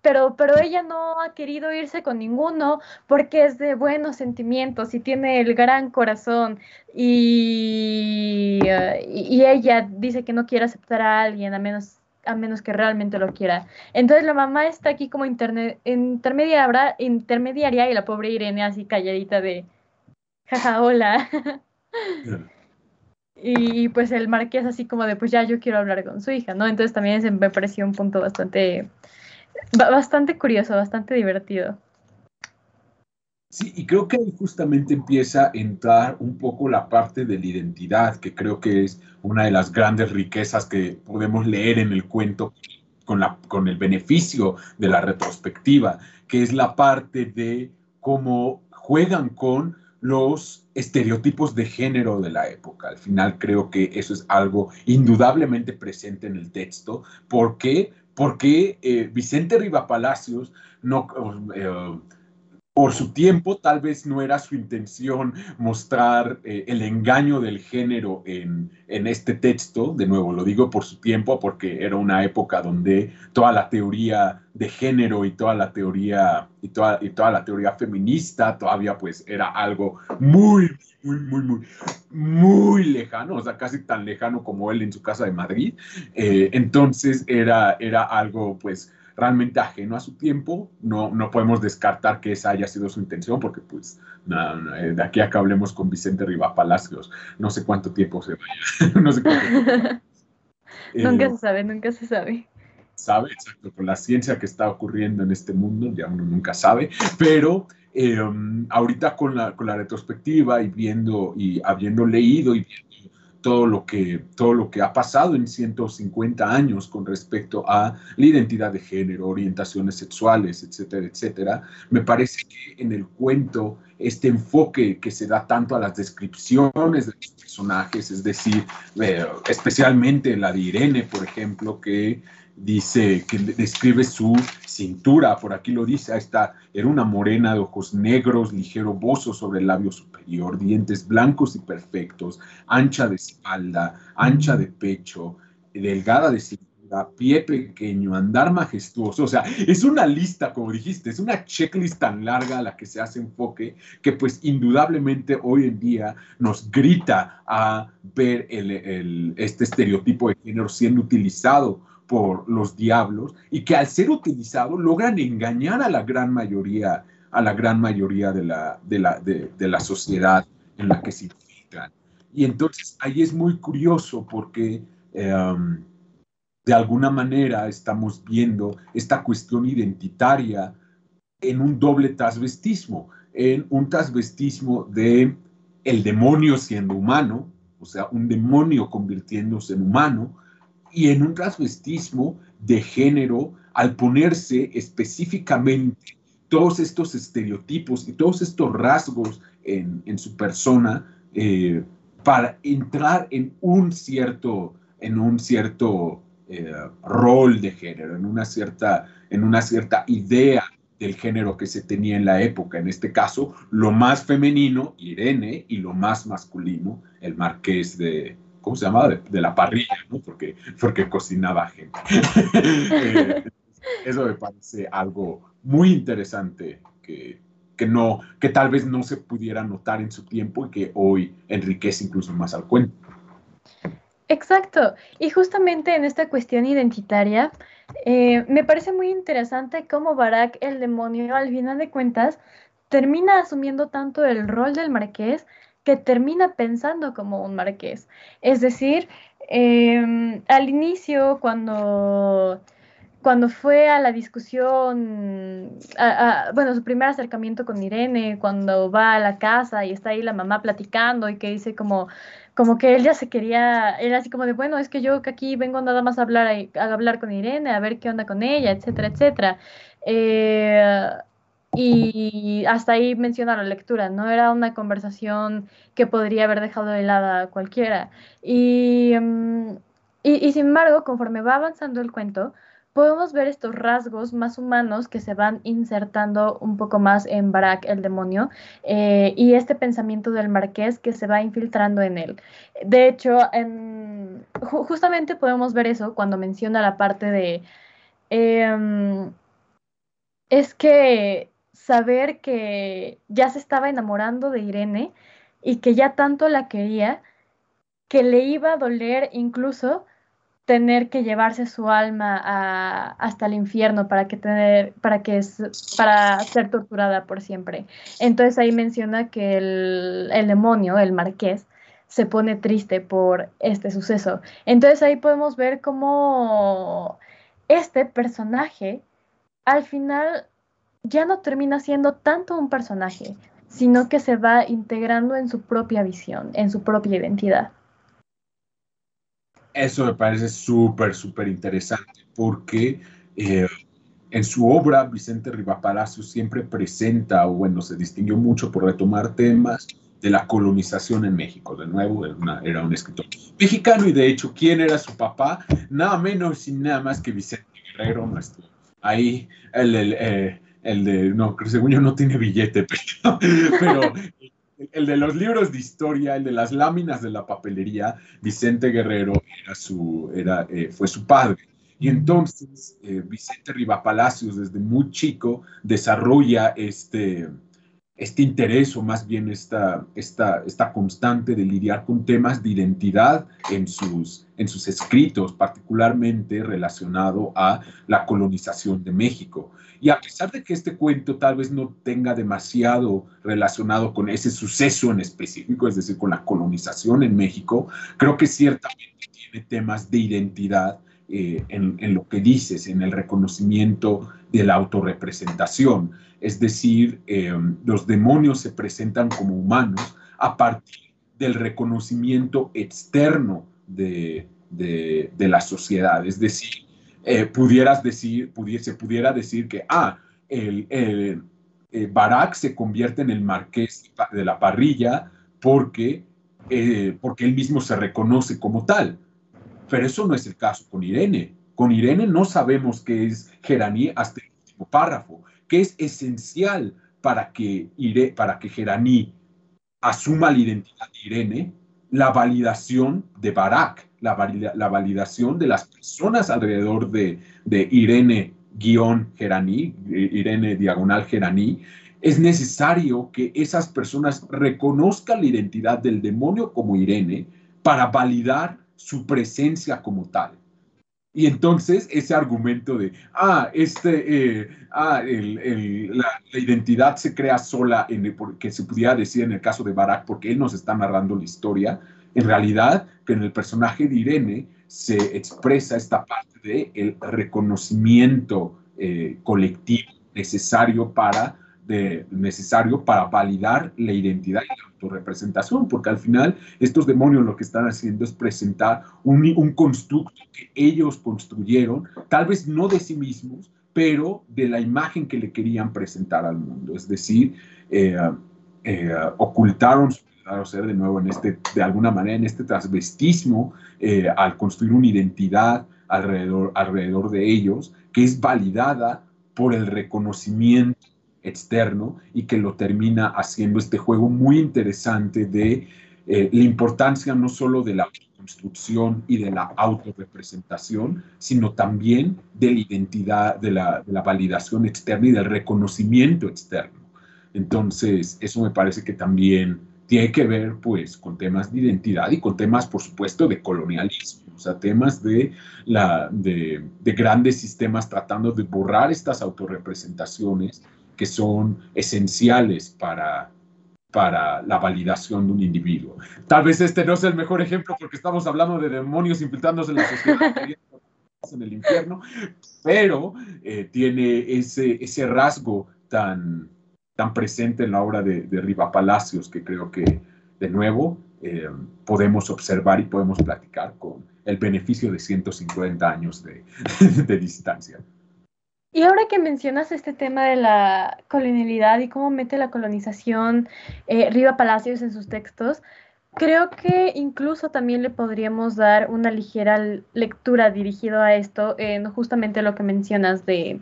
Pero, pero ella no ha querido irse con ninguno porque es de buenos sentimientos y tiene el gran corazón y ella dice que no quiere aceptar a alguien a menos a menos que realmente lo quiera. Entonces la mamá está aquí como intermediaria, intermediaria y la pobre Irene así calladita de, jaja, hola. y pues el marqués así como de, pues ya yo quiero hablar con su hija, ¿no? Entonces también me pareció un punto bastante, bastante curioso, bastante divertido.
Sí, y creo que ahí justamente empieza a entrar un poco la parte de la identidad, que creo que es una de las grandes riquezas que podemos leer en el cuento con, la, con el beneficio de la retrospectiva, que es la parte de cómo juegan con los estereotipos de género de la época. Al final creo que eso es algo indudablemente presente en el texto. ¿Por qué? Porque eh, Vicente Riva Palacios no... Eh, por su tiempo, tal vez no era su intención mostrar eh, el engaño del género en, en, este texto. De nuevo, lo digo por su tiempo porque era una época donde toda la teoría de género y toda la teoría y toda, y toda la teoría feminista todavía pues era algo muy, muy, muy, muy, muy lejano, o sea, casi tan lejano como él en su casa de Madrid. Eh, entonces era, era algo pues realmente ajeno a su tiempo. No, no podemos descartar que esa haya sido su intención, porque pues eh, de aquí a que hablemos con Vicente Riva Palacios, no sé cuánto tiempo se vaya. no sé
cuánto nunca eh, se sabe, nunca se sabe.
Sabe, exacto, con la ciencia que está ocurriendo en este mundo, ya uno nunca sabe, pero em, ahorita con la, con la retrospectiva y viendo y habiendo leído y viendo todo lo que, todo lo que ha pasado en 150 años con respecto a la identidad de género, orientaciones sexuales, etcétera, etcétera, me parece que en el cuento este enfoque que se da tanto a las descripciones de los personajes, es decir, eh, especialmente la de Irene, por ejemplo, que dice que describe su cintura, por aquí lo dice, está, era una morena de ojos negros, ligero bozo sobre el labio superior, dientes blancos y perfectos, ancha de espalda, ancha de pecho, delgada de cintura, pie pequeño, andar majestuoso, o sea, es una lista, como dijiste, es una checklist tan larga a la que se hace enfoque que pues indudablemente hoy en día nos grita a ver este estereotipo de género siendo utilizado por los diablos y que al ser utilizado logran engañar a la gran mayoría, a la gran mayoría de la, de la, de, la sociedad en la que se infiltran. Y entonces ahí es muy curioso porque em, de alguna manera estamos viendo esta cuestión identitaria en un doble transvestismo, en un transvestismo de el demonio siendo humano, o sea, un demonio convirtiéndose en humano, y en un transvestismo de género al ponerse específicamente todos estos estereotipos y todos estos rasgos en, su persona eh, para entrar en un cierto, en un cierto eh, rol de género, en una, cierta, en una cierta idea del género que se tenía en la época. En este caso, lo más femenino, Irene, y lo más masculino, el marqués de, ¿cómo se llamaba? De, la parrilla, ¿no? Porque, porque cocinaba gente. Eh, eso me parece algo muy interesante que, que, no, que tal vez no se pudiera notar en su tiempo y que hoy enriquece incluso más al cuento.
Exacto. Y justamente en esta cuestión identitaria, eh, me parece muy interesante cómo Barak, el demonio, al final de cuentas, termina asumiendo tanto el rol del marqués que termina pensando como un marqués. Es decir, em, al inicio, cuando, cuando fue a la discusión, bueno, su primer acercamiento con Irene, cuando va a la casa y está ahí la mamá platicando y que dice como, como que él ya se quería, él así como de, bueno, es que yo aquí vengo nada más a hablar, a, hablar con Irene, a ver qué onda con ella, etcétera, etcétera. Eh, y hasta ahí menciona la lectura, no era una conversación que podría haber dejado de lado a cualquiera. Mm, y, y, sin embargo, conforme va avanzando el cuento, podemos ver estos rasgos más humanos que se van insertando un poco más en Barak, el demonio, eh, y este pensamiento del marqués que se va infiltrando en él. De hecho, en, justamente podemos ver eso cuando menciona la parte de... Em, es que saber que ya se estaba enamorando de Irene y que ya tanto la quería que le iba a doler incluso tener que llevarse su alma hasta el infierno para que tener para que para ser torturada por siempre. Entonces ahí menciona que el, el demonio, el marqués, se pone triste por este suceso. Entonces ahí podemos ver cómo este personaje al final ya no termina siendo tanto un personaje, sino que se va integrando en su propia visión, en su propia identidad.
Eso me parece súper, súper interesante porque eh, en su obra Vicente Rivapalacio siempre presenta, o bueno, se distinguió mucho por retomar temas de la colonización en México. De nuevo, era, un escritor mexicano y de hecho, ¿quién era su papá? Nada menos y nada más que Vicente Guerrero, ahí, el, el, eh, el de, no, según yo no tiene billete, pero, el de los libros de historia, el de las láminas de la papelería, Vicente Guerrero era su, era, eh, fue su padre. Y entonces eh, Vicente Rivapalacios desde muy chico desarrolla este, este interés o más bien esta, esta, esta constante de lidiar con temas de identidad en sus, en sus escritos, particularmente relacionado a la colonización de México. Y a pesar de que este cuento tal vez no tenga demasiado relacionado con ese suceso en específico, es decir, con la colonización en México, creo que ciertamente tiene temas de identidad eh, en, lo que dices, en el reconocimiento de la autorrepresentación. Es decir, eh, los demonios se presentan como humanos a partir del reconocimiento externo de, de, la sociedad. Es decir, eh, pudieras decir, pudiese, pudiera decir que, ah, el, el, Barak se convierte en el marqués de la parrilla porque, porque él mismo se reconoce como tal. Pero eso no es el caso con Irene. Con Irene no sabemos qué es Geraní hasta el último párrafo, que es esencial para que, para que Geraní asuma la identidad de Irene, la validación de Barak, la, la validación de las personas alrededor de, de Irene guion Geraní, Irene diagonal Geraní, es necesario que esas personas reconozcan la identidad del demonio como Irene para validar su presencia como tal. Y entonces ese argumento de, ah, este, eh, ah, la, identidad se crea sola, en el, porque se pudiera decir en el caso de Barak, porque él nos está narrando la historia, en realidad que en el personaje de Irene se expresa esta parte de el reconocimiento eh, colectivo necesario para de, necesario para validar la identidad y la autorrepresentación, porque al final estos demonios lo que están haciendo es presentar un, un constructo que ellos construyeron, tal vez no de sí mismos, pero de la imagen que le querían presentar al mundo. Es decir, eh, eh, ocultaron su de nuevo en este, de alguna manera, en este transvestismo, eh, al construir una identidad alrededor, alrededor de ellos, que es validada por el reconocimiento externo y que lo termina haciendo este juego muy interesante de eh, la importancia no solo de la construcción y de la autorrepresentación, sino también de la identidad, de la, de la validación externa y del reconocimiento externo. Entonces, eso me parece que también tiene que ver pues con temas de identidad y con temas, por supuesto, de colonialismo, o sea, temas de, la, de, de grandes sistemas tratando de borrar estas autorrepresentaciones que son esenciales para, para la validación de un individuo. Tal vez este no es el mejor ejemplo porque estamos hablando de demonios infiltrándose en la sociedad en el infierno, pero eh, tiene ese, ese rasgo tan, tan presente en la obra de, Riva Palacios que creo que, de nuevo, eh, podemos observar y podemos platicar con el beneficio de 150 años de, distancia.
Y ahora que mencionas este tema de la colonialidad y cómo mete la colonización eh, Riva Palacios en sus textos, creo que incluso también le podríamos dar una ligera lectura dirigido a esto en justamente lo que mencionas de,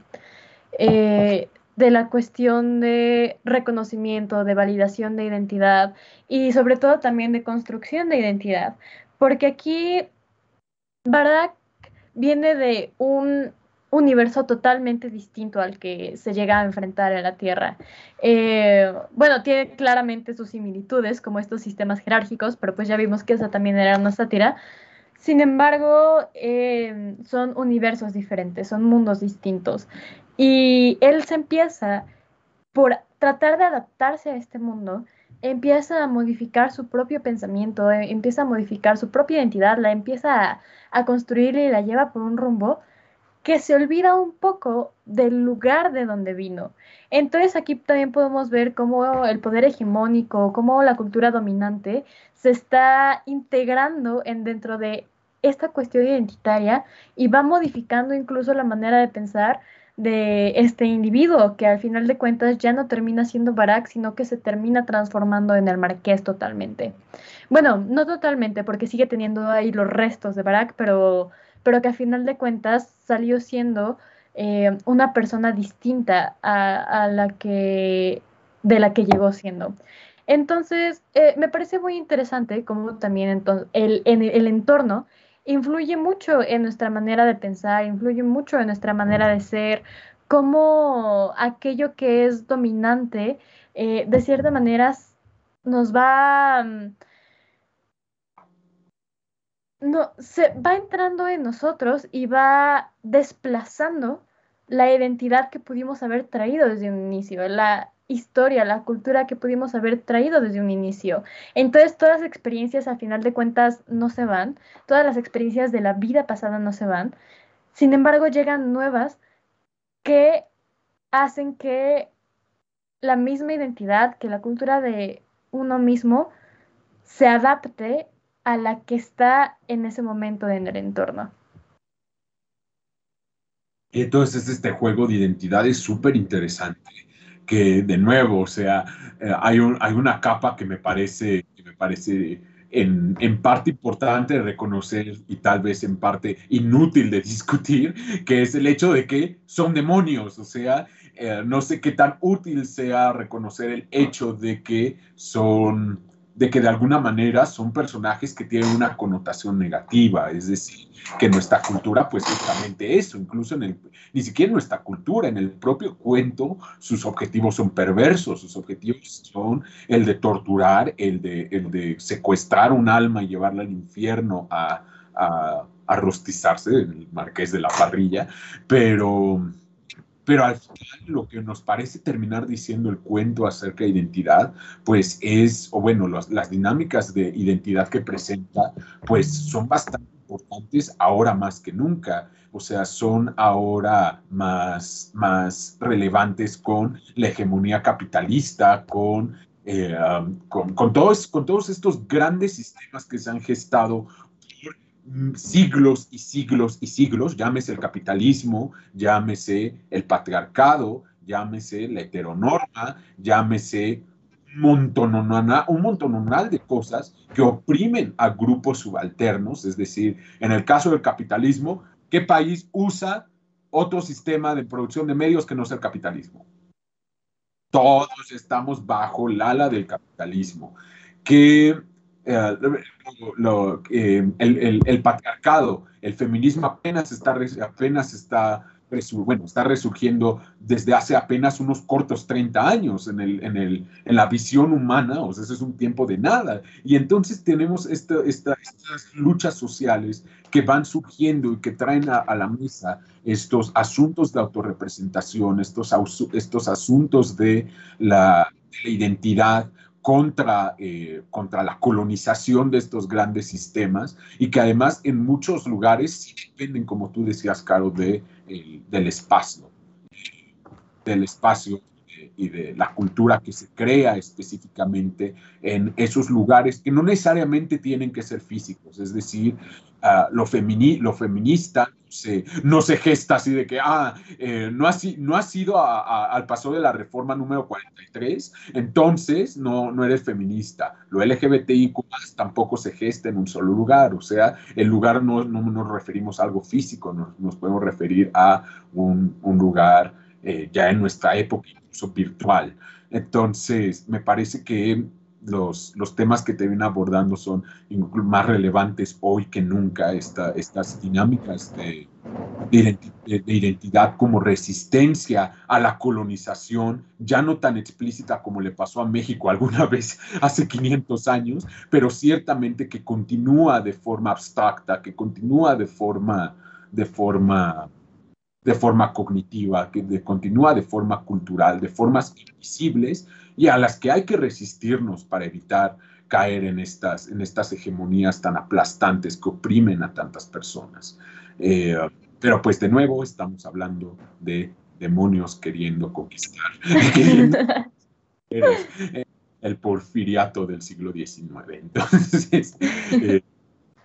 eh, de la cuestión de reconocimiento, de validación de identidad y sobre todo también de construcción de identidad. Porque aquí, ¿verdad? Viene de un universo totalmente distinto al que se llega a enfrentar en la Tierra. Eh, bueno, tiene claramente sus similitudes, como estos sistemas jerárquicos, pero pues ya vimos que esa también era una sátira. Sin embargo, eh, son universos diferentes, son mundos distintos. Y él se empieza, por tratar de adaptarse a este mundo, empieza a modificar su propio pensamiento, eh, empieza a modificar su propia identidad, la empieza a, construir y la lleva por un rumbo que se olvida un poco del lugar de donde vino. Entonces aquí también podemos ver cómo el poder hegemónico, cómo la cultura dominante se está integrando en dentro de esta cuestión identitaria y va modificando incluso la manera de pensar de este individuo, que al final de cuentas ya no termina siendo Barak, sino que se termina transformando en el marqués totalmente. Bueno, no totalmente, porque sigue teniendo ahí los restos de Barak, pero pero que a final de cuentas salió siendo eh, una persona distinta a, la que, de la que llegó siendo. Entonces, eh, me parece muy interesante cómo también el, el entorno influye mucho en nuestra manera de pensar, influye mucho en nuestra manera de ser, cómo aquello que es dominante eh, de cierta manera nos va... Mm, no, se va entrando en nosotros y va desplazando la identidad que pudimos haber traído desde un inicio, la historia, la cultura que pudimos haber traído desde un inicio. Entonces todas las experiencias al final de cuentas no se van, todas las experiencias de la vida pasada no se van, sin embargo llegan nuevas que hacen que la misma identidad, que la cultura de uno mismo se adapte a la que está en ese momento en el entorno.
Entonces este juego de identidad es súper interesante, que de nuevo, o sea, eh, hay, un, hay una capa que me parece, que me parece en, en, parte importante de reconocer y tal vez en parte inútil de discutir, que es el hecho de que son demonios, o sea, eh, no sé qué tan útil sea reconocer el hecho de que son de que de alguna manera son personajes que tienen una connotación negativa, es decir, que nuestra cultura, pues justamente eso, incluso en el, ni siquiera nuestra cultura, en el propio cuento, sus objetivos son perversos, sus objetivos son el de torturar, el de, el de secuestrar un alma y llevarla al infierno a, a, a rostizarse, el marqués de la parrilla, pero pero al final lo que nos parece terminar diciendo el cuento acerca de identidad, pues es, o bueno, las dinámicas de identidad que presenta, pues son bastante importantes ahora más que nunca. O sea, son ahora más, más relevantes con la hegemonía capitalista, con, eh, um, con, con, todos, con todos estos grandes sistemas que se han gestado siglos y siglos y siglos, llámese el capitalismo, llámese el patriarcado, llámese la heteronorma, llámese un montononal, de cosas que oprimen a grupos subalternos, es decir, en el caso del capitalismo, ¿qué país usa otro sistema de producción de medios que no sea el capitalismo? Todos estamos bajo el ala del capitalismo. ¿Qué eh, eh, el, patriarcado, el feminismo apenas está, apenas está, bueno, está resurgiendo desde hace apenas unos cortos 30 años en, el, en, el, en la visión humana, o sea, es un tiempo de nada. Y entonces tenemos esta, estas luchas sociales que van surgiendo y que traen a, la mesa estos asuntos de autorrepresentación, estos, estos asuntos de la identidad, contra, eh, contra la colonización de estos grandes sistemas y que además en muchos lugares sí dependen, como tú decías, Caro, de, del espacio, del espacio eh, y de la cultura que se crea específicamente en esos lugares que no necesariamente tienen que ser físicos, es decir, uh, lo, femini lo feminista no se gesta así de que, ah, eh, no, ha, no al paso de la reforma número 43, entonces no, no eres feminista. Lo LGBTIQ tampoco se gesta en un solo lugar, o sea, el lugar no, no nos referimos a algo físico, nos, podemos referir a un, un lugar eh, ya en nuestra época, incluso virtual. Entonces, me parece que los, los temas que te vienen abordando son más relevantes hoy que nunca, esta, estas dinámicas de, de, identidad como resistencia a la colonización, ya no tan explícita como le pasó a México alguna vez hace 500 años, pero ciertamente que continúa de forma abstracta, que continúa de forma, de forma de forma cognitiva, que continúa de forma cultural, de formas invisibles y a las que hay que resistirnos para evitar caer en estas, en estas hegemonías tan aplastantes que oprimen a tantas personas. Eh, pero pues de nuevo estamos hablando de demonios queriendo conquistar, eh, el porfiriato del siglo XIX. Entonces, eh,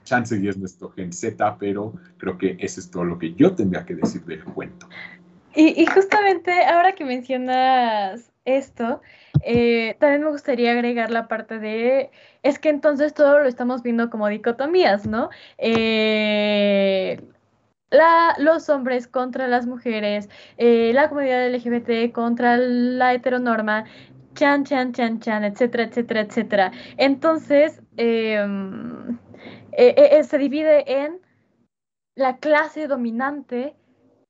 chance y es nuestro gen Z, pero creo que eso es todo lo que yo tendría que decir del cuento.
Y, justamente ahora que mencionas esto, eh, también me gustaría agregar la parte de, es que entonces todo lo estamos viendo como dicotomías, ¿no? Eh, los hombres contra las mujeres, eh, la comunidad LGBT contra la heteronorma, chan, chan, chan, chan, etcétera, etcétera, etcétera. Entonces, em, se divide en la clase dominante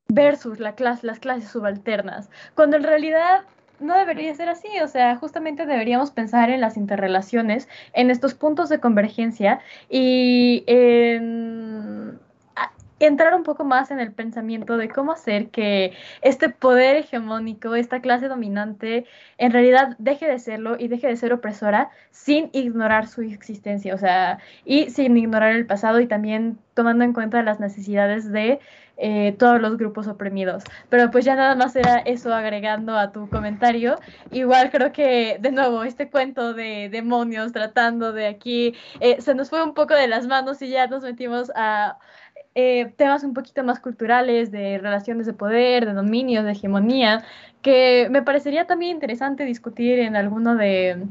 versus la clase, las clases subalternas, cuando en realidad no debería ser así, o sea, justamente deberíamos pensar en las interrelaciones, en estos puntos de convergencia y en entrar un poco más en el pensamiento de cómo hacer que este poder hegemónico, esta clase dominante, en realidad deje de serlo y deje de ser opresora sin ignorar su existencia, o sea, y sin ignorar el pasado y también tomando en cuenta las necesidades de eh, todos los grupos oprimidos. Pero pues ya nada más era eso agregando a tu comentario. Igual creo que, de nuevo, este cuento de demonios tratando de aquí, eh, se nos fue un poco de las manos y ya nos metimos a eh, temas un poquito más culturales, de relaciones de poder, de dominio, de hegemonía, que me parecería también interesante discutir en alguno de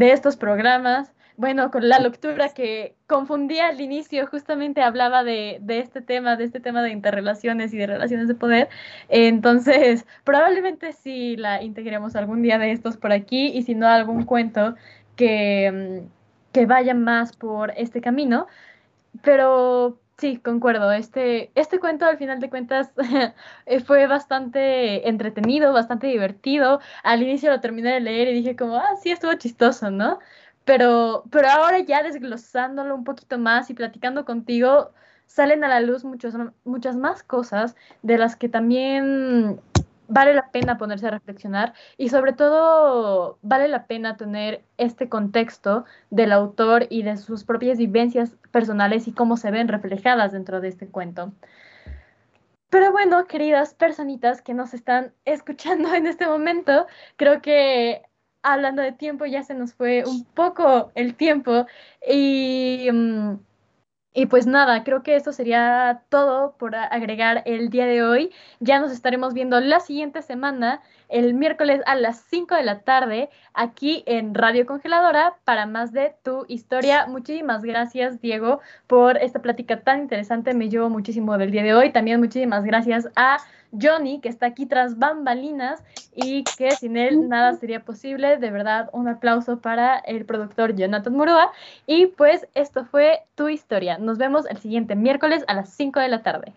estos programas. Bueno, con la lectura que confundía al inicio, justamente hablaba de, de, este tema, de este tema de interrelaciones y de relaciones de poder. Entonces, probablemente sí la integremos algún día de estos por aquí y si no algún cuento que, que vaya más por este camino. Pero Sí, concuerdo. Este, este cuento, al final de cuentas, fue bastante entretenido, bastante divertido. Al inicio lo terminé de leer y dije como, ah, sí, estuvo chistoso, ¿no? Pero, pero ahora ya desglosándolo un poquito más y platicando contigo, salen a la luz muchas más cosas de las que también vale la pena ponerse a reflexionar y sobre todo vale la pena tener este contexto del autor y de sus propias vivencias personales y cómo se ven reflejadas dentro de este cuento. Pero bueno, queridas personitas que nos están escuchando en este momento, creo que hablando de tiempo ya se nos fue un poco el tiempo y... Mm, y pues nada, creo que esto sería todo por agregar el día de hoy. Ya nos estaremos viendo la siguiente semana, el miércoles a las 5 de la tarde, aquí en Radio Congeladora, para más de tu historia. Muchísimas gracias, Diego, por esta plática tan interesante. Me llevo muchísimo del día de hoy. También muchísimas gracias a Johnny, que está aquí tras bambalinas y que sin él nada sería posible. De verdad, un aplauso para el productor Jonathan Murúa. Y pues esto fue tu historia. Nos vemos el siguiente miércoles a las 5 de la tarde.